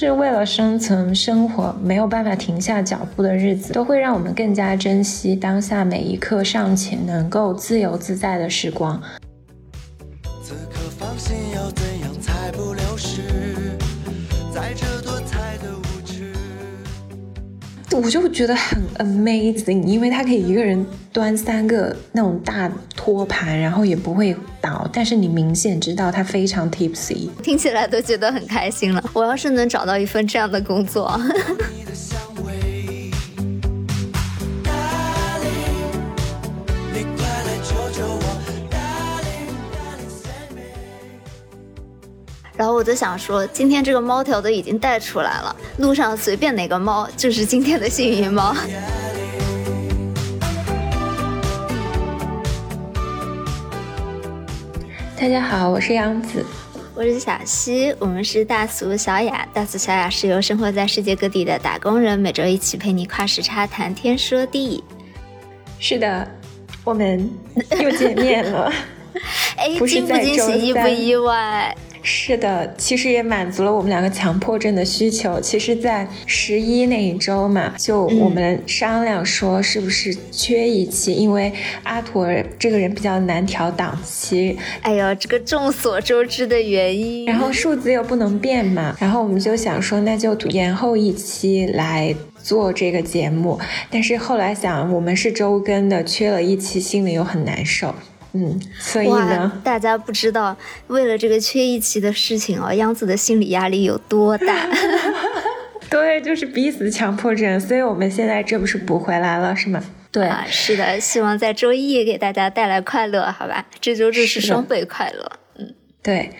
是为了生存生活没有办法停下脚步的日子，都会让我们更加珍惜当下每一刻尚且能够自由自在的时光。就觉得很 amazing，因为他可以一个人端三个那种大托盘，然后也不会倒，但是你明显知道他非常 tipsy，听起来都觉得很开心了。我要是能找到一份这样的工作。然后我就想说，今天这个猫条都已经带出来了，路上随便哪个猫就是今天的幸运猫。大家好，我是杨子，我是小溪，我们是大俗小雅。大俗小雅是由生活在世界各地的打工人每周一起陪你跨时差谈天说地。是的，我们又见面了。哎，惊不惊喜，意不意外？是的，其实也满足了我们两个强迫症的需求。其实，在十一那一周嘛，就我们商量说，是不是缺一期？因为阿驼这个人比较难调档期。哎呦，这个众所周知的原因。然后数字又不能变嘛，然后我们就想说，那就延后一期来做这个节目。但是后来想，我们是周更的，缺了一期，心里又很难受。嗯，所以呢，大家不知道为了这个缺一期的事情哦，央子的心理压力有多大？对，就是逼死强迫症，所以我们现在这不是补回来了是吗？对，是的，希望在周一也给大家带来快乐，好吧？这周日是双倍快乐。嗯，对。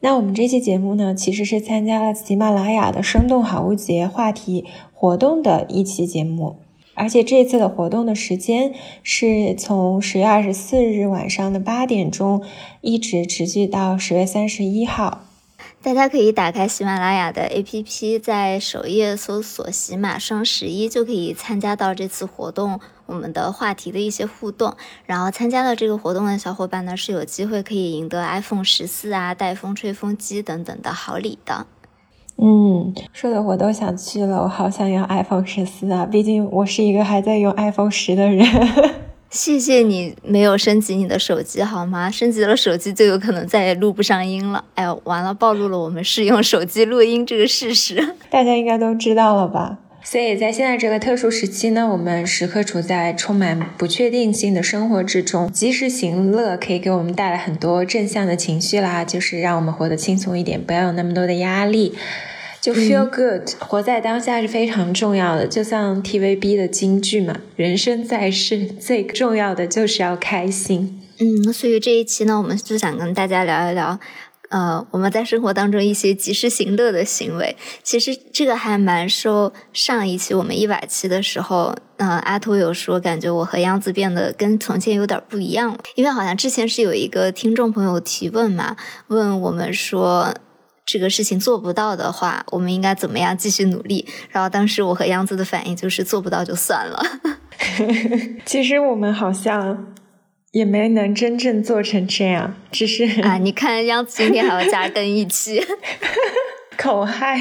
那我们这期节目呢，其实是参加了喜马拉雅的生动好物节话题活动的一期节目。而且这次的活动的时间是从十月二十四日晚上的八点钟，一直持续到十月三十一号。大家可以打开喜马拉雅的 APP，在首页搜索“喜马双十一”，就可以参加到这次活动我们的话题的一些互动。然后参加了这个活动的小伙伴呢，是有机会可以赢得 iPhone 十四啊、带风吹风机等等的好礼的。嗯，说的我都想去了，我好想要 iPhone 十四啊！毕竟我是一个还在用 iPhone 十的人。谢谢你没有升级你的手机好吗？升级了手机就有可能再也录不上音了。哎呦，完了，暴露了我们是用手机录音这个事实。大家应该都知道了吧？所以在现在这个特殊时期呢，我们时刻处在充满不确定性的生活之中，及时行乐可以给我们带来很多正向的情绪啦，就是让我们活得轻松一点，不要有那么多的压力，就 feel good，活在当下是非常重要的。就像 TVB 的金句嘛，人生在世最重要的就是要开心。嗯，所以这一期呢，我们就想跟大家聊一聊。呃，我们在生活当中一些及时行乐的行为，其实这个还蛮受上一期我们一百期的时候，嗯，阿图有说感觉我和央子变得跟从前有点不一样了，因为好像之前是有一个听众朋友提问嘛，问我们说这个事情做不到的话，我们应该怎么样继续努力？然后当时我和央子的反应就是做不到就算了。其实我们好像。也没能真正做成这样，只是啊，你看央子今天还要加更一期，口嗨，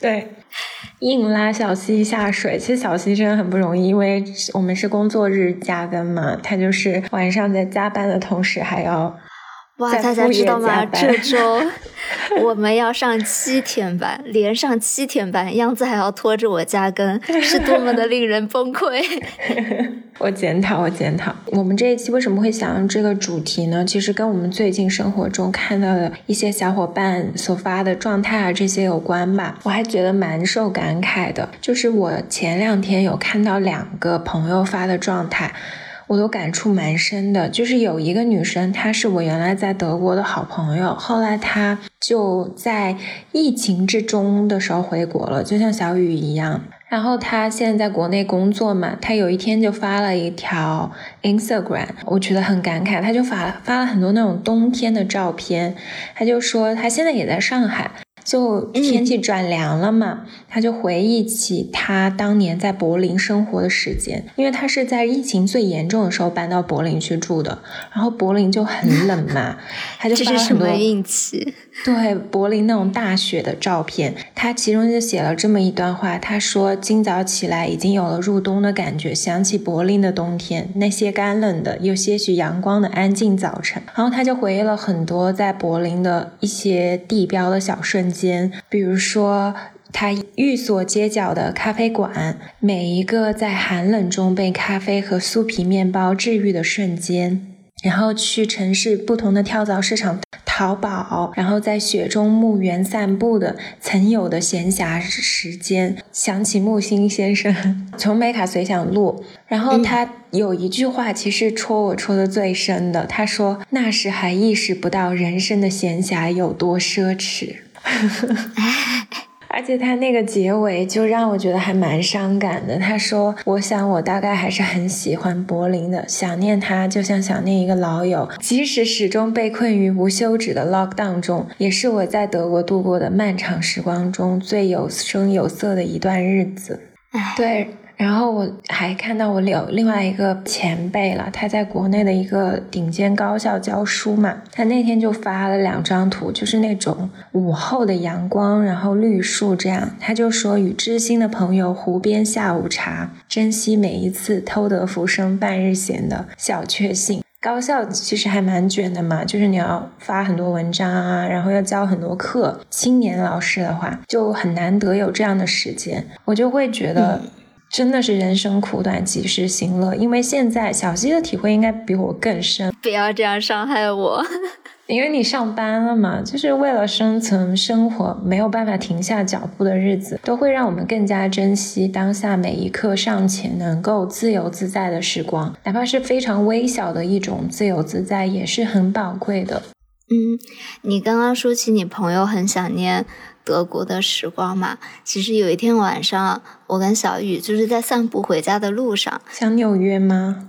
对，硬拉小溪下水。其实小溪真的很不容易，因为我们是工作日加更嘛，他就是晚上在加班的同时还要。哇，大家知道吗？这 周我们要上七天班，连上七天班，样子还要拖着我加更，是多么的令人崩溃。我检讨，我检讨。我们这一期为什么会想用这个主题呢？其实跟我们最近生活中看到的一些小伙伴所发的状态啊这些有关吧。我还觉得蛮受感慨的，就是我前两天有看到两个朋友发的状态。我都感触蛮深的，就是有一个女生，她是我原来在德国的好朋友，后来她就在疫情之中的时候回国了，就像小雨一样。然后她现在在国内工作嘛，她有一天就发了一条 Instagram，我觉得很感慨，她就发发了很多那种冬天的照片，她就说她现在也在上海。就天气转凉了嘛，他就回忆起他当年在柏林生活的时间，因为他是在疫情最严重的时候搬到柏林去住的，然后柏林就很冷嘛，他就发了很多运气。对柏林那种大雪的照片，他其中就写了这么一段话，他说：“今早起来已经有了入冬的感觉，想起柏林的冬天，那些干冷的、有些许阳光的安静早晨。”然后他就回忆了很多在柏林的一些地标的小瞬间，比如说他寓所街角的咖啡馆，每一个在寒冷中被咖啡和酥皮面包治愈的瞬间。然后去城市不同的跳蚤市场淘宝，然后在雪中墓园散步的曾有的闲暇时间，想起木心先生 从美卡随想录，然后他有一句话其实戳我戳的最深的，他说那时还意识不到人生的闲暇有多奢侈。而且他那个结尾就让我觉得还蛮伤感的。他说：“我想我大概还是很喜欢柏林的，想念他就像想念一个老友，即使始终被困于无休止的 lockdown 中，也是我在德国度过的漫长时光中最有声有色的一段日子。”对。然后我还看到我有另外一个前辈了，他在国内的一个顶尖高校教书嘛，他那天就发了两张图，就是那种午后的阳光，然后绿树这样，他就说与知心的朋友湖边下午茶，珍惜每一次偷得浮生半日闲的小确幸。高校其实还蛮卷的嘛，就是你要发很多文章啊，然后要教很多课。青年老师的话就很难得有这样的时间，我就会觉得。真的是人生苦短，及时行乐。因为现在小溪的体会应该比我更深。不要这样伤害我，因为你上班了嘛，就是为了生存、生活，没有办法停下脚步的日子，都会让我们更加珍惜当下每一刻尚且能够自由自在的时光，哪怕是非常微小的一种自由自在，也是很宝贵的。嗯，你刚刚说起你朋友很想念。德国的时光嘛，其实有一天晚上，我跟小雨就是在散步回家的路上，想纽约吗？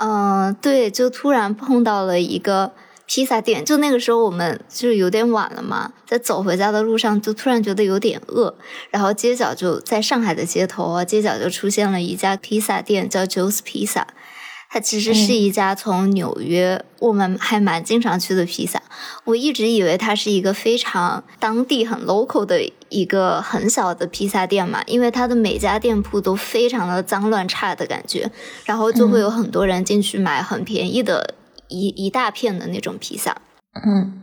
嗯，对，就突然碰到了一个披萨店，就那个时候我们就是有点晚了嘛，在走回家的路上，就突然觉得有点饿，然后街角就在上海的街头啊，街角就出现了一家披萨店，叫 Joe's Pizza。它其实是一家从纽约，我们还蛮经常去的披萨。我一直以为它是一个非常当地很 local 的一个很小的披萨店嘛，因为它的每家店铺都非常的脏乱差的感觉，然后就会有很多人进去买很便宜的一一大片的那种披萨。嗯，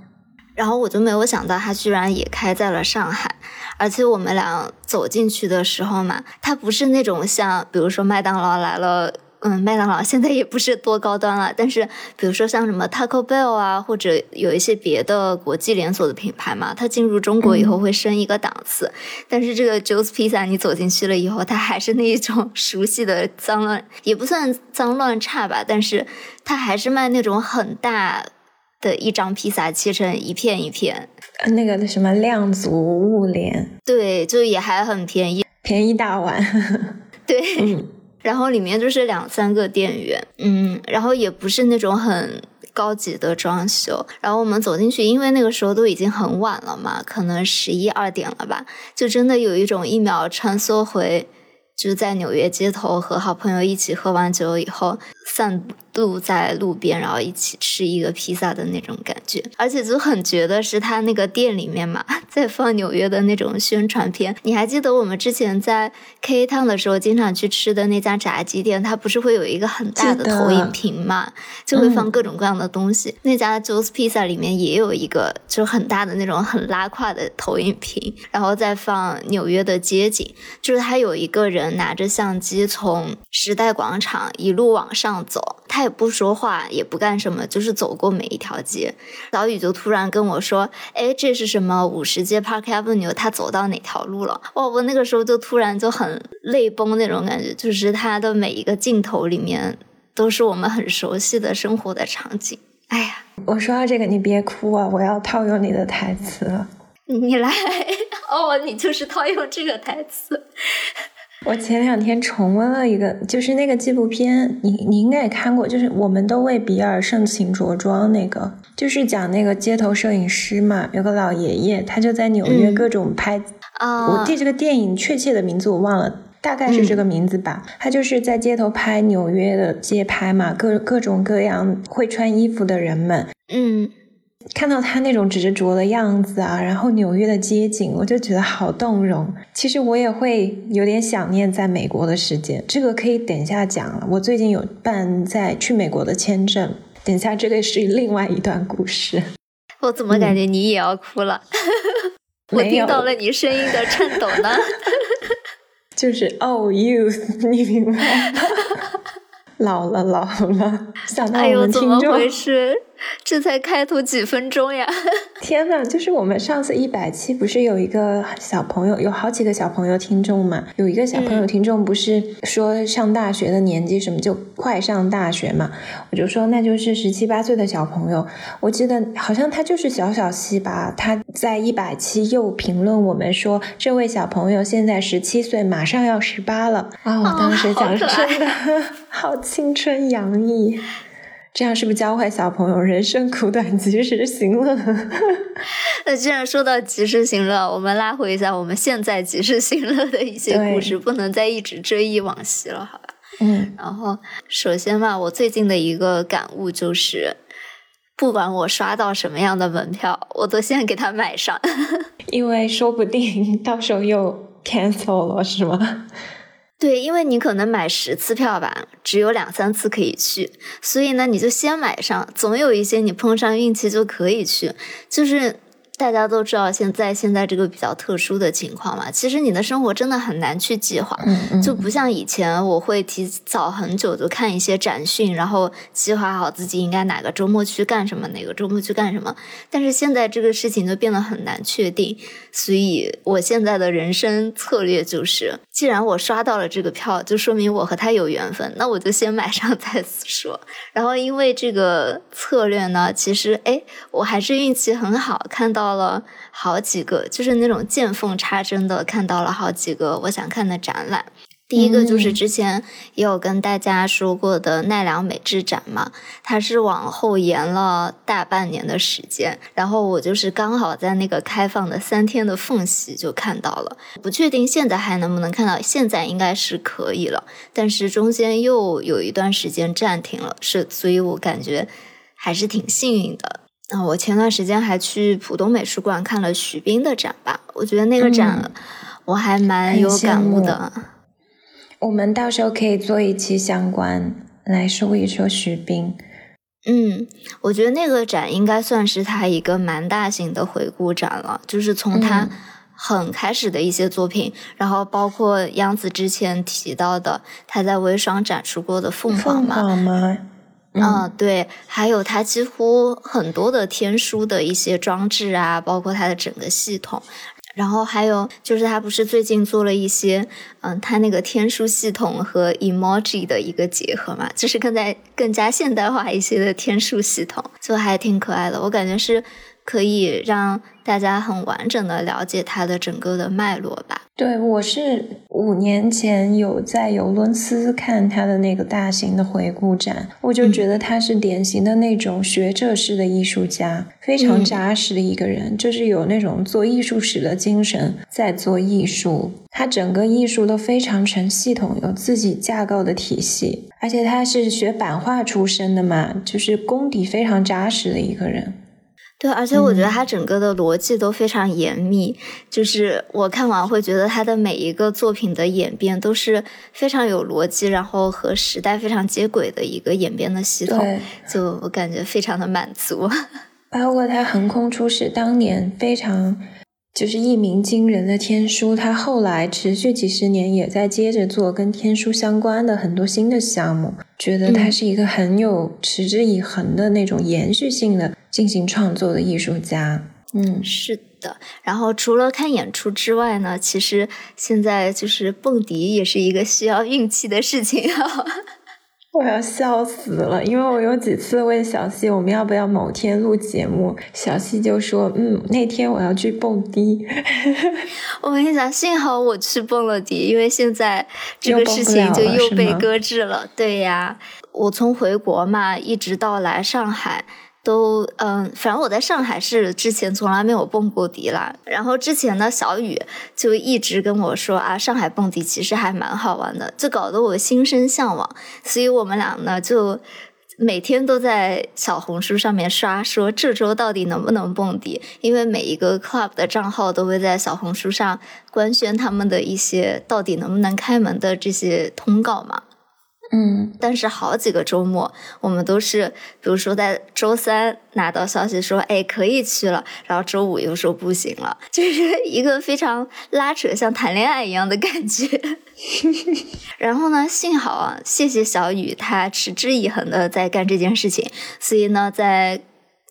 然后我就没有想到它居然也开在了上海，而且我们俩走进去的时候嘛，它不是那种像比如说麦当劳来了。嗯，麦当劳现在也不是多高端了，但是比如说像什么 Taco Bell 啊，或者有一些别的国际连锁的品牌嘛，它进入中国以后会升一个档次。但是这个 Joe's Pizza 你走进去了以后，它还是那一种 熟悉的脏乱，也不算脏乱差吧，但是它还是卖那种很大的一张披萨，切成一片一片，那个什么量足物联，对，就也还很便宜，便宜大碗，对。然后里面就是两三个店员，嗯，然后也不是那种很高级的装修。然后我们走进去，因为那个时候都已经很晚了嘛，可能十一二点了吧，就真的有一种一秒穿梭回。就是在纽约街头和好朋友一起喝完酒以后，散步在路边，然后一起吃一个披萨的那种感觉。而且就很觉得是他那个店里面嘛，在放纽约的那种宣传片。你还记得我们之前在 K Town 的时候，经常去吃的那家炸鸡店，它不是会有一个很大的投影屏嘛？就会放各种各样的东西。那家 Joe's Pizza 里面也有一个，就很大的那种很拉胯的投影屏，然后再放纽约的街景。就是他有一个人。拿着相机从时代广场一路往上走，他也不说话，也不干什么，就是走过每一条街。小雨就突然跟我说：“哎，这是什么五十街 Park Avenue？他走到哪条路了？”哇，我那个时候就突然就很泪崩那种感觉，就是他的每一个镜头里面都是我们很熟悉的生活的场景。哎呀，我说到这个，你别哭啊，我要套用你的台词了。你来，哦，你就是套用这个台词。我前两天重温了一个，就是那个纪录片，你你应该也看过，就是我们都为比尔盛情着装那个，就是讲那个街头摄影师嘛，有个老爷爷，他就在纽约各种拍啊。我对这个电影确切的名字我忘了，大概是这个名字吧。他就是在街头拍纽约的街拍嘛，各各种各样会穿衣服的人们，嗯。看到他那种执着的样子啊，然后纽约的街景，我就觉得好动容。其实我也会有点想念在美国的时间，这个可以等一下讲了。我最近有办在去美国的签证，等一下这个是另外一段故事。我怎么感觉你也要哭了？我听到了你声音的颤抖呢。就是哦，youth，你明白吗？老了，老了，想到我们听众。哎呦，怎么回事？这才开头几分钟呀！天呐，就是我们上次一百期不是有一个小朋友，有好几个小朋友听众嘛？有一个小朋友听众不是说上大学的年纪什么就快上大学嘛？我就说那就是十七八岁的小朋友。我记得好像他就是小小西吧？他在一百期又评论我们说这位小朋友现在十七岁，马上要十八了啊！我当时讲真的 好青春洋溢。这样是不是教坏小朋友？人生苦短，及时行乐。那既然说到及时行乐，我们拉回一下我们现在及时行乐的一些故事，不能再一直追忆往昔了，好吧？嗯。然后，首先嘛，我最近的一个感悟就是，不管我刷到什么样的门票，我都先给他买上，因为说不定到时候又 cancel 了，是吗？对，因为你可能买十次票吧，只有两三次可以去，所以呢，你就先买上，总有一些你碰上运气就可以去，就是。大家都知道，现在现在这个比较特殊的情况嘛，其实你的生活真的很难去计划，就不像以前，我会提早很久就看一些展讯，然后计划好自己应该哪个周末去干什么，哪个周末去干什么。但是现在这个事情就变得很难确定，所以我现在的人生策略就是，既然我刷到了这个票，就说明我和他有缘分，那我就先买上再说。然后因为这个策略呢，其实哎，我还是运气很好，看到。到了好几个，就是那种见缝插针的，看到了好几个我想看的展览。第一个就是之前也有跟大家说过的奈良美智展嘛，它是往后延了大半年的时间，然后我就是刚好在那个开放的三天的缝隙就看到了，不确定现在还能不能看到，现在应该是可以了，但是中间又有一段时间暂停了，是，所以我感觉还是挺幸运的。啊，我前段时间还去浦东美术馆看了徐冰的展吧，我觉得那个展我还蛮有感悟的。我们到时候可以做一期相关来说一说徐冰。嗯，我觉得那个展应该算是他一个蛮大型的回顾展了，就是从他很开始的一些作品，然后包括央子之前提到的他在微商展出过的凤凰嘛。嗯，对，还有它几乎很多的天书的一些装置啊，包括它的整个系统，然后还有就是它不是最近做了一些，嗯，它那个天书系统和 emoji 的一个结合嘛，就是更在更加现代化一些的天书系统，就还挺可爱的，我感觉是可以让。大家很完整的了解它的整个的脉络吧。对，我是五年前有在尤伦斯看他的那个大型的回顾展，我就觉得他是典型的那种学者式的艺术家，非常扎实的一个人，就是有那种做艺术史的精神在做艺术。他整个艺术都非常成系统，有自己架构的体系，而且他是学版画出身的嘛，就是功底非常扎实的一个人。对，而且我觉得他整个的逻辑都非常严密，就是我看完会觉得他的每一个作品的演变都是非常有逻辑，然后和时代非常接轨的一个演变的系统，就我感觉非常的满足。包括他横空出世当年非常。就是一鸣惊人的天书，他后来持续几十年也在接着做跟天书相关的很多新的项目，觉得他是一个很有持之以恒的那种延续性的进行创作的艺术家。嗯，是的。然后除了看演出之外呢，其实现在就是蹦迪也是一个需要运气的事情。我要笑死了，因为我有几次问小溪我们要不要某天录节目，小溪就说嗯，那天我要去蹦迪。我跟你讲，幸好我去蹦了迪，因为现在这个事情就又被搁置了。对呀，我从回国嘛，一直到来上海。都嗯，反正我在上海是之前从来没有蹦过迪啦。然后之前呢，小雨就一直跟我说啊，上海蹦迪其实还蛮好玩的，就搞得我心生向往。所以我们俩呢，就每天都在小红书上面刷，说这周到底能不能蹦迪？因为每一个 club 的账号都会在小红书上官宣他们的一些到底能不能开门的这些通告嘛。嗯，但是好几个周末，我们都是，比如说在周三拿到消息说，哎，可以去了，然后周五又说不行了，就是一个非常拉扯，像谈恋爱一样的感觉。然后呢，幸好啊，谢谢小雨，他持之以恒的在干这件事情，所以呢，在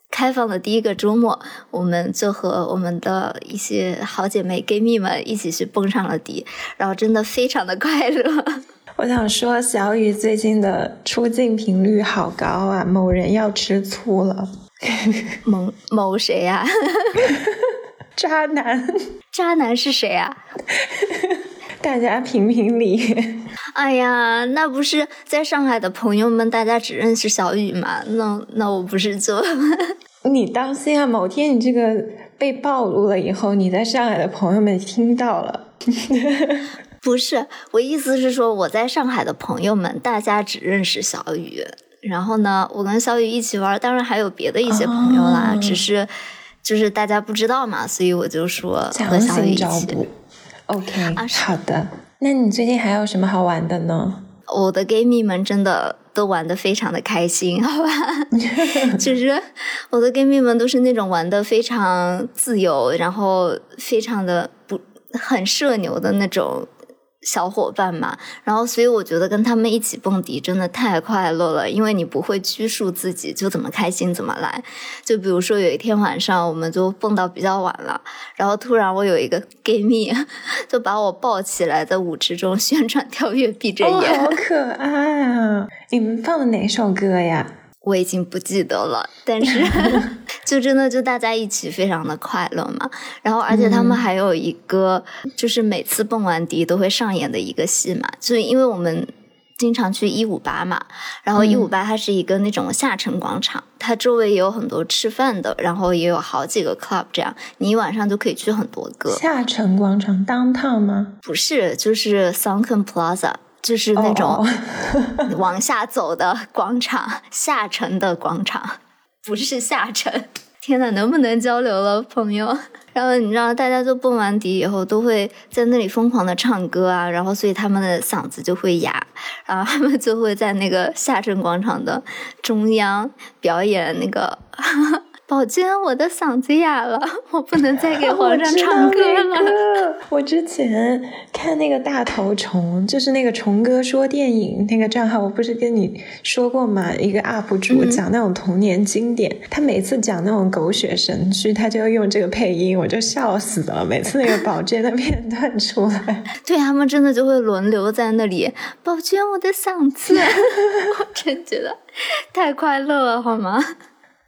开放的第一个周末，我们就和我们的一些好姐妹 gay 蜜们一起去蹦上了迪，然后真的非常的快乐。我想说，小雨最近的出镜频率好高啊！某人要吃醋了，某某谁呀？渣男，渣男是谁啊？大家评评理。哎呀，那不是在上海的朋友们，大家只认识小雨吗？那那我不是就……你当心啊！某天你这个被暴露了以后，你在上海的朋友们听到了。不是，我意思是说，我在上海的朋友们，大家只认识小雨。然后呢，我跟小雨一起玩，当然还有别的一些朋友啦，只是就是大家不知道嘛，所以我就说和小雨一起。OK，好的。那你最近还有什么好玩的呢？我的 gay 蜜们真的都玩的非常的开心，好吧？其实我的 gay 蜜们都是那种玩的非常自由，然后非常的不很社牛的那种。小伙伴嘛，然后所以我觉得跟他们一起蹦迪真的太快乐了，因为你不会拘束自己，就怎么开心怎么来。就比如说有一天晚上，我们就蹦到比较晚了，然后突然我有一个 gay 蜜 就把我抱起来，在舞池中 旋转跳跃，闭着眼，好可爱啊！你们放的哪首歌呀？我已经不记得了，但是 就真的就大家一起非常的快乐嘛。然后而且他们还有一个就是每次蹦完迪都会上演的一个戏嘛，就是因为我们经常去一五八嘛，然后一五八它是一个那种下沉广场，它周围也有很多吃饭的，然后也有好几个 club，这样你一晚上就可以去很多个。下沉广场 downtown 吗？不是，就是 Sunken Plaza。就是那种 往下走的广场，下沉的广场，不是下沉。天呐，能不能交流了，朋友？然后你知道，大家就蹦完迪以后，都会在那里疯狂的唱歌啊，然后所以他们的嗓子就会哑，然后他们就会在那个下沉广场的中央表演那个。宝娟，我的嗓子哑了，我不能再给 皇上唱歌了。我之前看那个大头虫，就是那个虫哥说电影那个账号，我不是跟你说过吗？一个 UP 主讲那种童年经典，他每次讲那种狗血神剧，他就用这个配音，我就笑死了。每次那个宝娟的片段出来，对他们真的就会轮流在那里。宝娟，我的嗓子，我真觉得太快乐了，好吗？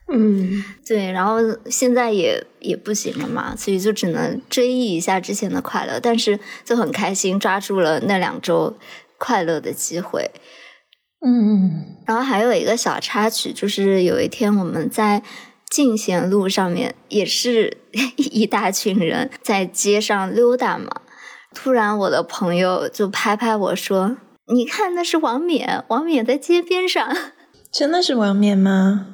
嗯，对，然后现在也也不行了嘛，所以就只能追忆一下之前的快乐，但是就很开心，抓住了那两周快乐的机会。嗯，然后还有一个小插曲，就是有一天我们在进贤路上面，也是 一大群人在街上溜达嘛，突然我的朋友就拍拍我说：“你看，那是王冕，王冕在街边上。”真的是王冕吗？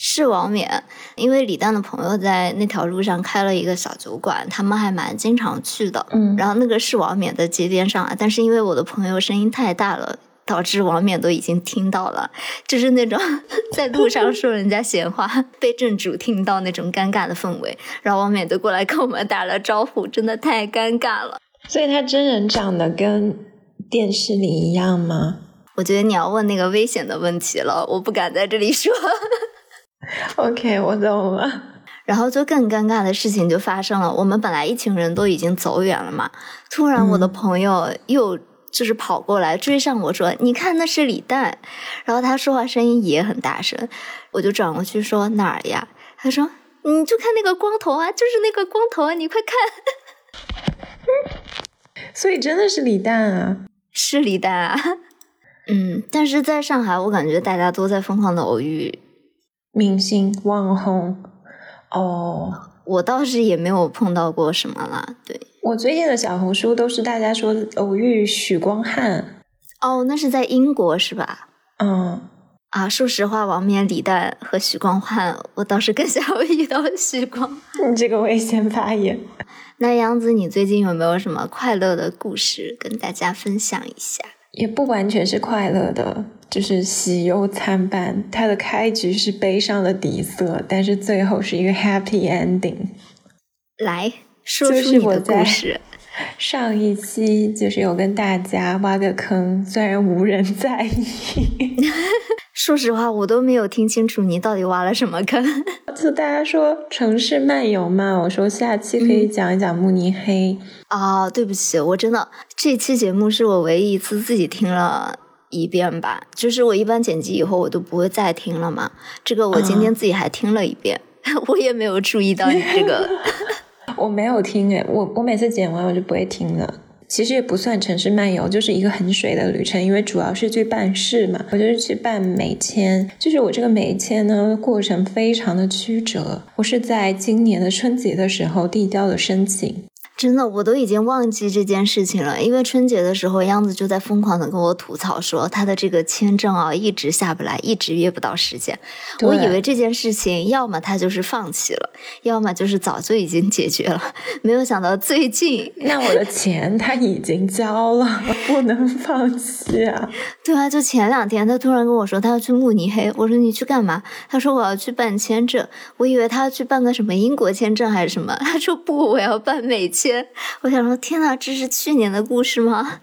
是王冕，因为李诞的朋友在那条路上开了一个小酒馆，他们还蛮经常去的。嗯，然后那个是王冕的街边上啊，但是因为我的朋友声音太大了，导致王冕都已经听到了，就是那种 在路上说人家闲话被正主听到那种尴尬的氛围。然后王冕都过来跟我们打了招呼，真的太尴尬了。所以他真人长得跟电视里一样吗？我觉得你要问那个危险的问题了，我不敢在这里说。OK，我懂了。然后就更尴尬的事情就发生了。我们本来一群人都已经走远了嘛，突然我的朋友又就是跑过来追上我说：“你看那是李诞。”然后他说话声音也很大声，我就转过去说：“哪儿呀？”他说：“你就看那个光头啊，就是那个光头啊，你快看。”所以真的是李诞啊，是李诞啊。嗯，但是在上海，我感觉大家都在疯狂的偶遇明星网红。哦，我倒是也没有碰到过什么了。对。我最近的小红书都是大家说偶遇许光汉，哦，那是在英国是吧？嗯，啊，说实话，王冕、李诞和许光汉，我倒是更想遇到许光。你 这个危险发言。那杨子，你最近有没有什么快乐的故事跟大家分享一下？也不完全是快乐的，就是喜忧参半。它的开局是悲伤的底色，但是最后是一个 happy ending。来。说出你的故事。上一期就是有跟大家挖个坑，虽然无人在意。说实话，我都没有听清楚你到底挖了什么坑。就大家说城市漫游嘛，我说下期可以讲一讲慕尼黑。哦，对不起，我真的这期节目是我唯一一次自己听了一遍吧，就是我一般剪辑以后我都不会再听了嘛。这个我今天自己还听了一遍，我也没有注意到你这个。我没有听诶，我我每次剪完我就不会听了。其实也不算城市漫游，就是一个很水的旅程，因为主要是去办事嘛。我就是去办美签，就是我这个美签呢，过程非常的曲折。我是在今年的春节的时候递交的申请。真的，我都已经忘记这件事情了。因为春节的时候，央子就在疯狂的跟我吐槽说，他的这个签证啊，一直下不来，一直约不到时间。我以为这件事情要么他就是放弃了，要么就是早就已经解决了。没有想到最近，那我的钱他已经交了，不能放弃啊！对啊，就前两天他突然跟我说他要去慕尼黑，我说你去干嘛？他说我要去办签证。我以为他要去办个什么英国签证还是什么，他说不，我要办美签。我想说，天哪，这是去年的故事吗？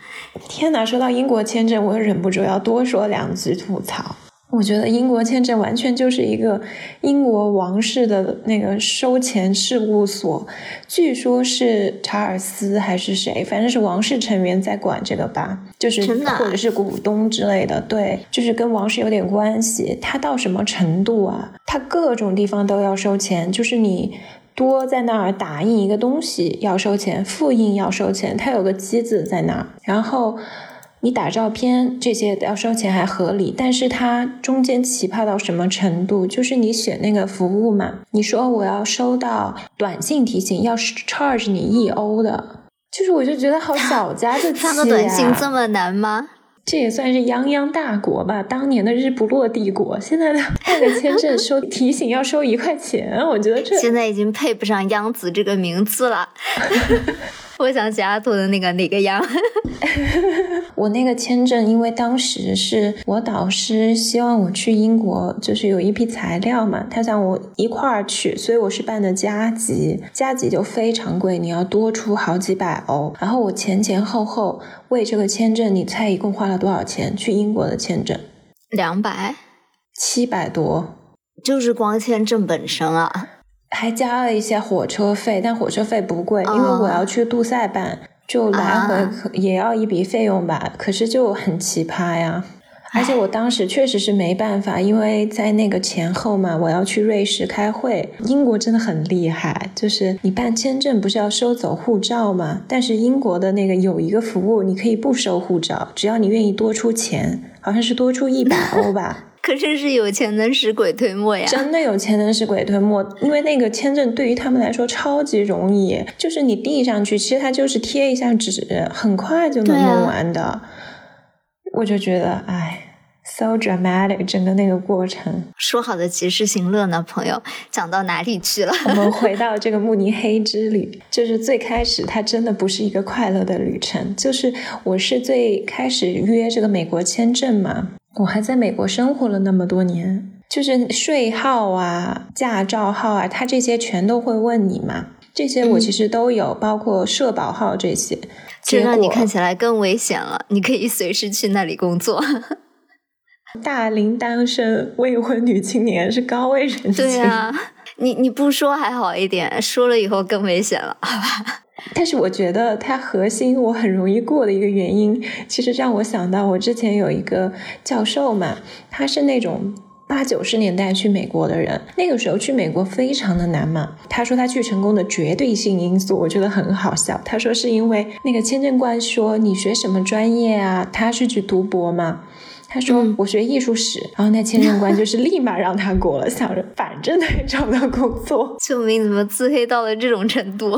天哪，说到英国签证，我忍不住要多说两句吐槽。我觉得英国签证完全就是一个英国王室的那个收钱事务所，据说是查尔斯还是谁，反正是王室成员在管这个吧，就是或者是股东之类的，对，就是跟王室有点关系。他到什么程度啊？他各种地方都要收钱，就是你。多在那儿打印一个东西要收钱，复印要收钱，它有个机子在那儿。然后你打照片这些要收钱还合理，但是它中间奇葩到什么程度？就是你选那个服务嘛，你说我要收到短信提醒，要 charge 你一欧的，就是我就觉得好小家子气发个 短信这么难吗？这也算是泱泱大国吧，当年的日不落帝国。现在的 办个签证收提醒要收一块钱，我觉得这现在已经配不上“央子”这个名字了。我想起阿土的那个哪个央？我那个签证，因为当时是我导师希望我去英国，就是有一批材料嘛，他想我一块儿去，所以我是办的加急，加急就非常贵，你要多出好几百欧。然后我前前后后为这个签证，你猜一共花了多少钱？去英国的签证？两百？七百多？就是光签证本身啊。还加了一些火车费，但火车费不贵，因为我要去杜塞办，就来回也要一笔费用吧。可是就很奇葩呀，而且我当时确实是没办法，因为在那个前后嘛，我要去瑞士开会。英国真的很厉害，就是你办签证不是要收走护照吗？但是英国的那个有一个服务，你可以不收护照，只要你愿意多出钱，好像是多出一百欧吧。可真是有钱能使鬼推磨呀！真的有钱能使鬼推磨，因为那个签证对于他们来说超级容易，就是你递上去，其实它就是贴一下纸，很快就能弄完的。我就觉得，哎，so dramatic，整个那个过程。说好的及时行乐呢，朋友，讲到哪里去了？我们 回到这个慕尼黑之旅，就是最开始它真的不是一个快乐的旅程，就是我是最开始约这个美国签证嘛。我还在美国生活了那么多年，就是税号啊、驾照号啊，他这些全都会问你嘛。这些我其实都有，包括社保号这些。这让你看起来更危险了，你可以随时去那里工作。大龄单身未婚女青年是高危人群。对啊，你你不说还好一点，说了以后更危险了，好吧？但是我觉得它核心我很容易过的一个原因，其实让我想到我之前有一个教授嘛，他是那种八九十年代去美国的人，那个时候去美国非常的难嘛。他说他去成功的绝对性因素，我觉得很好笑。他说是因为那个签证官说你学什么专业啊？他是去读博嘛。他说我学艺术史，然后那签证官就 是立马让他过了，想着反正他也找不到工作。救命！怎么自黑到了这种程度？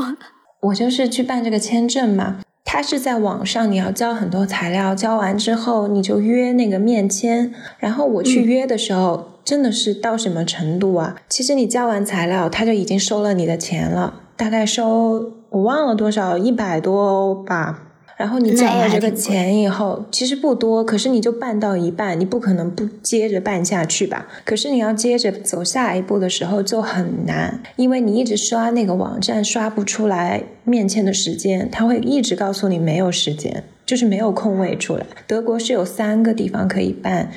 我就是去办这个签证嘛，他是在网上，你要交很多材料，交完之后你就约那个面签。然后我去约的时候，真的是到什么程度啊？其实你交完材料，他就已经收了你的钱了，大概收我忘了多少，一百多欧吧。然后你交了这个钱以后，其实不多，可是你就办到一半，你不可能不接着办下去吧？可是你要接着走下一步的时候就很难，因为你一直刷那个网站刷不出来面签的时间，他会一直告诉你没有时间，就是没有空位出来。德国是有三个地方可以办，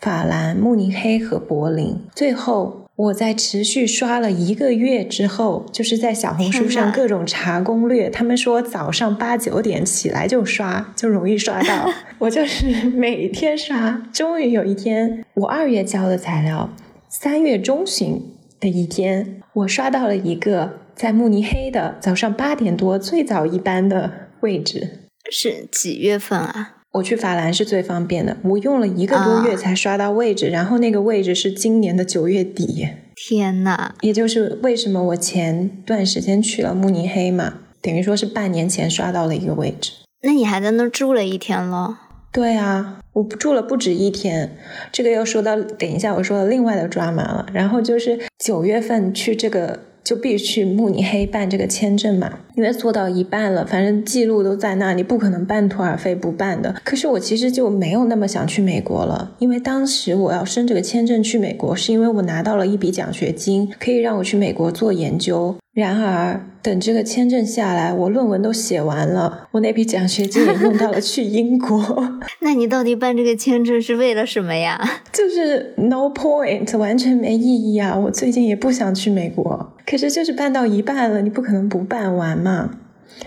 法兰、慕尼黑和柏林，最后。我在持续刷了一个月之后，就是在小红书上各种查攻略。他们说早上八九点起来就刷，就容易刷到。我就是每天刷，终于有一天，我二月交的材料，三月中旬的一天，我刷到了一个在慕尼黑的早上八点多最早一班的位置。是几月份啊？我去法兰是最方便的，我用了一个多月才刷到位置，然后那个位置是今年的九月底。天呐，也就是为什么我前段时间去了慕尼黑嘛，等于说是半年前刷到了一个位置。那你还在那住了一天了？对啊，我住了不止一天。这个又说到，等一下我说的另外的抓马了。然后就是九月份去这个。就必须去慕尼黑办这个签证嘛，因为做到一半了，反正记录都在那里，不可能半途而废不办的。可是我其实就没有那么想去美国了，因为当时我要申这个签证去美国，是因为我拿到了一笔奖学金，可以让我去美国做研究。然而，等这个签证下来，我论文都写完了，我那笔奖学金也用到了去英国。那你到底办这个签证是为了什么呀？就是 no point，完全没意义啊！我最近也不想去美国，可是就是办到一半了，你不可能不办完嘛。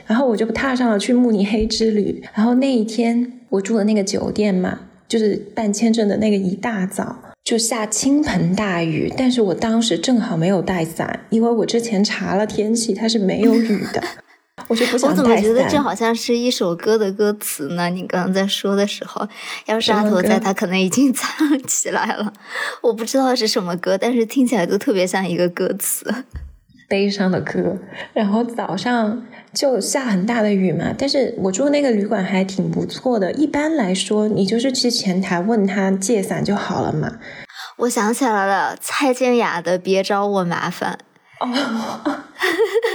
然后我就踏上了去慕尼黑之旅。然后那一天，我住的那个酒店嘛，就是办签证的那个一大早。就下倾盆大雨，但是我当时正好没有带伞，因为我之前查了天气，它是没有雨的，我就不想带伞。我怎么觉得这好像是一首歌的歌词呢？你刚刚在说的时候，要是阿驼在，他可能已经 唱起来了。我不知道是什么歌，但是听起来都特别像一个歌词，悲伤的歌。然后早上就下很大的雨嘛，但是我住那个旅馆还挺不错的。一般来说，你就是去前台问他借伞就好了嘛。我想起来了，蔡健雅的《别找我麻烦》。哦，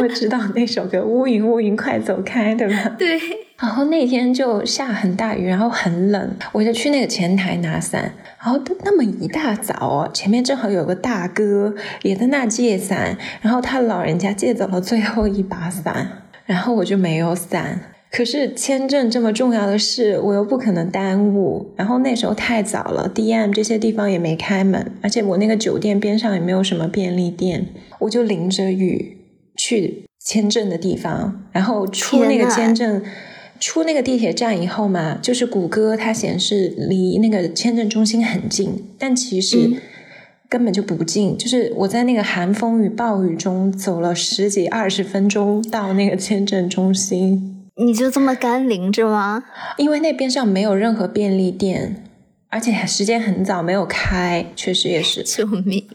我知道那首歌《乌云乌云快走开》，对吧？对。然后那天就下很大雨，然后很冷，我就去那个前台拿伞。然后那么一大早哦，前面正好有个大哥也在那借伞，然后他老人家借走了最后一把伞，然后我就没有伞。可是签证这么重要的事，我又不可能耽误。然后那时候太早了，D M 这些地方也没开门，而且我那个酒店边上也没有什么便利店，我就淋着雨去签证的地方。然后出那个签证，出那个地铁站以后嘛，就是谷歌它显示离那个签证中心很近，但其实根本就不近。就是我在那个寒风与暴雨中走了十几二十分钟到那个签证中心。你就这么干淋着吗？因为那边上没有任何便利店，而且时间很早没有开，确实也是 救命，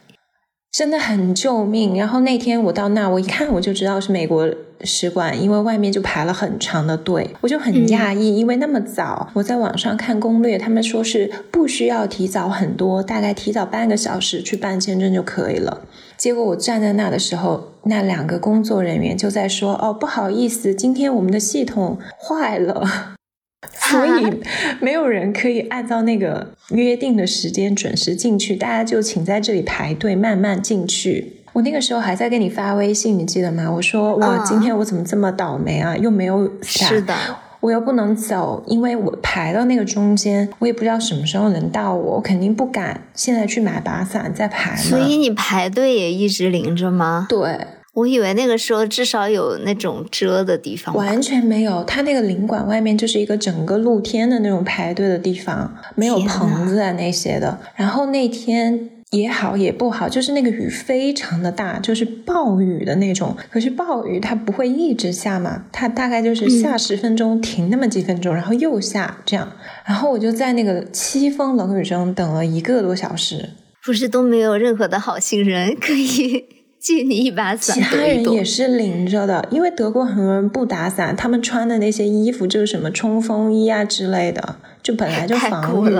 真的很救命。然后那天我到那，我一看我就知道是美国使馆，因为外面就排了很长的队，我就很讶异，因为那么早，我在网上看攻略，他们说是不需要提早很多，大概提早半个小时去办签证就可以了。结果我站在那的时候，那两个工作人员就在说：“哦，不好意思，今天我们的系统坏了，所以没有人可以按照那个约定的时间准时进去，大家就请在这里排队，慢慢进去。”我那个时候还在给你发微信，你记得吗？我说：“哇，今天我怎么这么倒霉啊？又没有伞。”是的。我又不能走，因为我排到那个中间，我也不知道什么时候能到我，我肯定不敢现在去买把伞再排。所以你排队也一直淋着吗？对，我以为那个时候至少有那种遮的地方，完全没有。它那个领馆外面就是一个整个露天的那种排队的地方，没有棚子啊那些的。然后那天也好也不好，就是那个雨非常的大，就是暴雨的那种。可是暴雨它不会一直下嘛，它大概就是下十分钟，停那么几分钟，然后又下这样。然后我就在那个凄风冷雨中等了一个多小时，不是都没有任何的好心人可以。借你一把伞，其他人也是淋着的，因为德国很多人不打伞，他们穿的那些衣服就是什么冲锋衣啊之类的，就本来就防雨。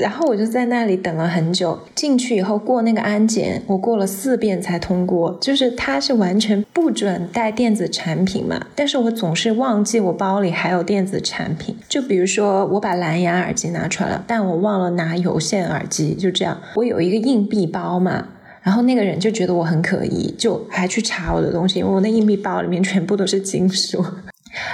然后我就在那里等了很久，进去以后过那个安检，我过了四遍才通过。就是他是完全不准带电子产品嘛，但是我总是忘记我包里还有电子产品。就比如说我把蓝牙耳机拿出来了，但我忘了拿有线耳机，就这样。我有一个硬币包嘛。然后那个人就觉得我很可疑，就还去查我的东西，因为我那硬币包里面全部都是金属。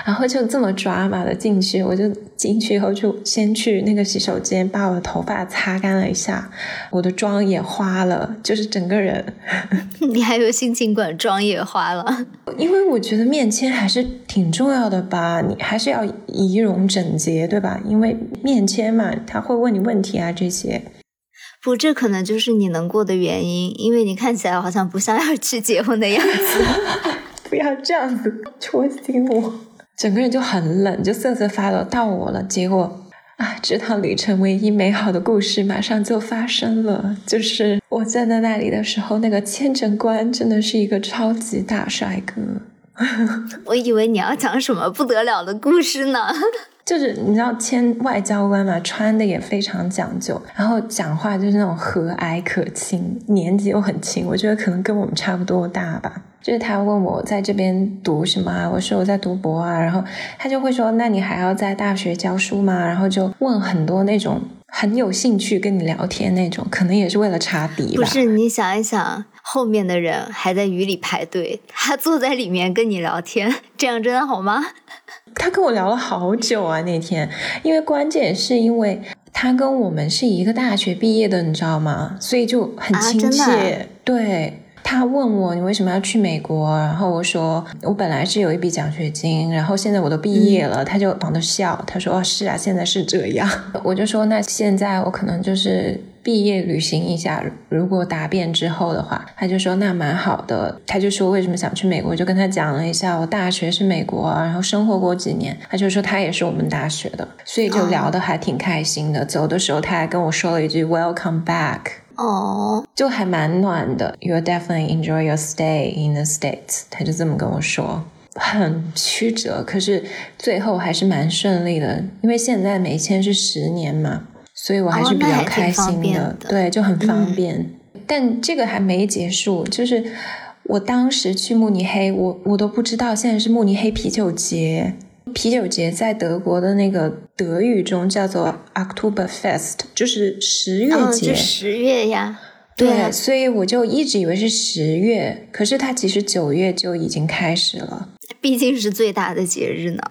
然后就这么抓马的进去，我就进去以后就先去那个洗手间把我的头发擦干了一下，我的妆也花了，就是整个人。你还有心情管妆也花了？因为我觉得面签还是挺重要的吧，你还是要仪容整洁，对吧？因为面签嘛，他会问你问题啊这些。不，这可能就是你能过的原因，因为你看起来好像不像要去结婚的样子。不要这样子戳心我，整个人就很冷，就瑟瑟发抖。到我了，结果啊，这趟旅程唯一美好的故事马上就发生了，就是我站在那里的时候，那个签证官真的是一个超级大帅哥。我以为你要讲什么不得了的故事呢。就是你知道签外交官嘛，穿的也非常讲究，然后讲话就是那种和蔼可亲，年纪又很轻，我觉得可能跟我们差不多大吧。就是他问我在这边读什么啊，我说我在读博啊，然后他就会说，那你还要在大学教书吗？然后就问很多那种很有兴趣跟你聊天那种，可能也是为了查底吧。不是，你想一想，后面的人还在雨里排队，他坐在里面跟你聊天，这样真的好吗？他跟我聊了好久啊，那天，因为关键是因为他跟我们是一个大学毕业的，你知道吗？所以就很亲切。对他问我你为什么要去美国，然后我说我本来是有一笔奖学金，然后现在我都毕业了，他就忙着笑，他说哦是啊，现在是这样。我就说那现在我可能就是。毕业旅行一下，如果答辩之后的话，他就说那蛮好的。他就说为什么想去美国，就跟他讲了一下，我大学是美国，然后生活过几年。他就说他也是我们大学的，所以就聊得还挺开心的。走的时候他还跟我说了一句 Welcome back，哦，就还蛮暖的。You definitely enjoy your stay in the states，他就这么跟我说，很曲折，可是最后还是蛮顺利的，因为现在美签是十年嘛。所以我还是比较开心的，对，就很方便。但这个还没结束，就是我当时去慕尼黑，我我都不知道现在是慕尼黑啤酒节。啤酒节在德国的那个德语中叫做 Oktoberfest，就是十月节。十月呀，对，所以我就一直以为是十月，可是它其实九月就已经开始了。毕竟是最大的节日呢，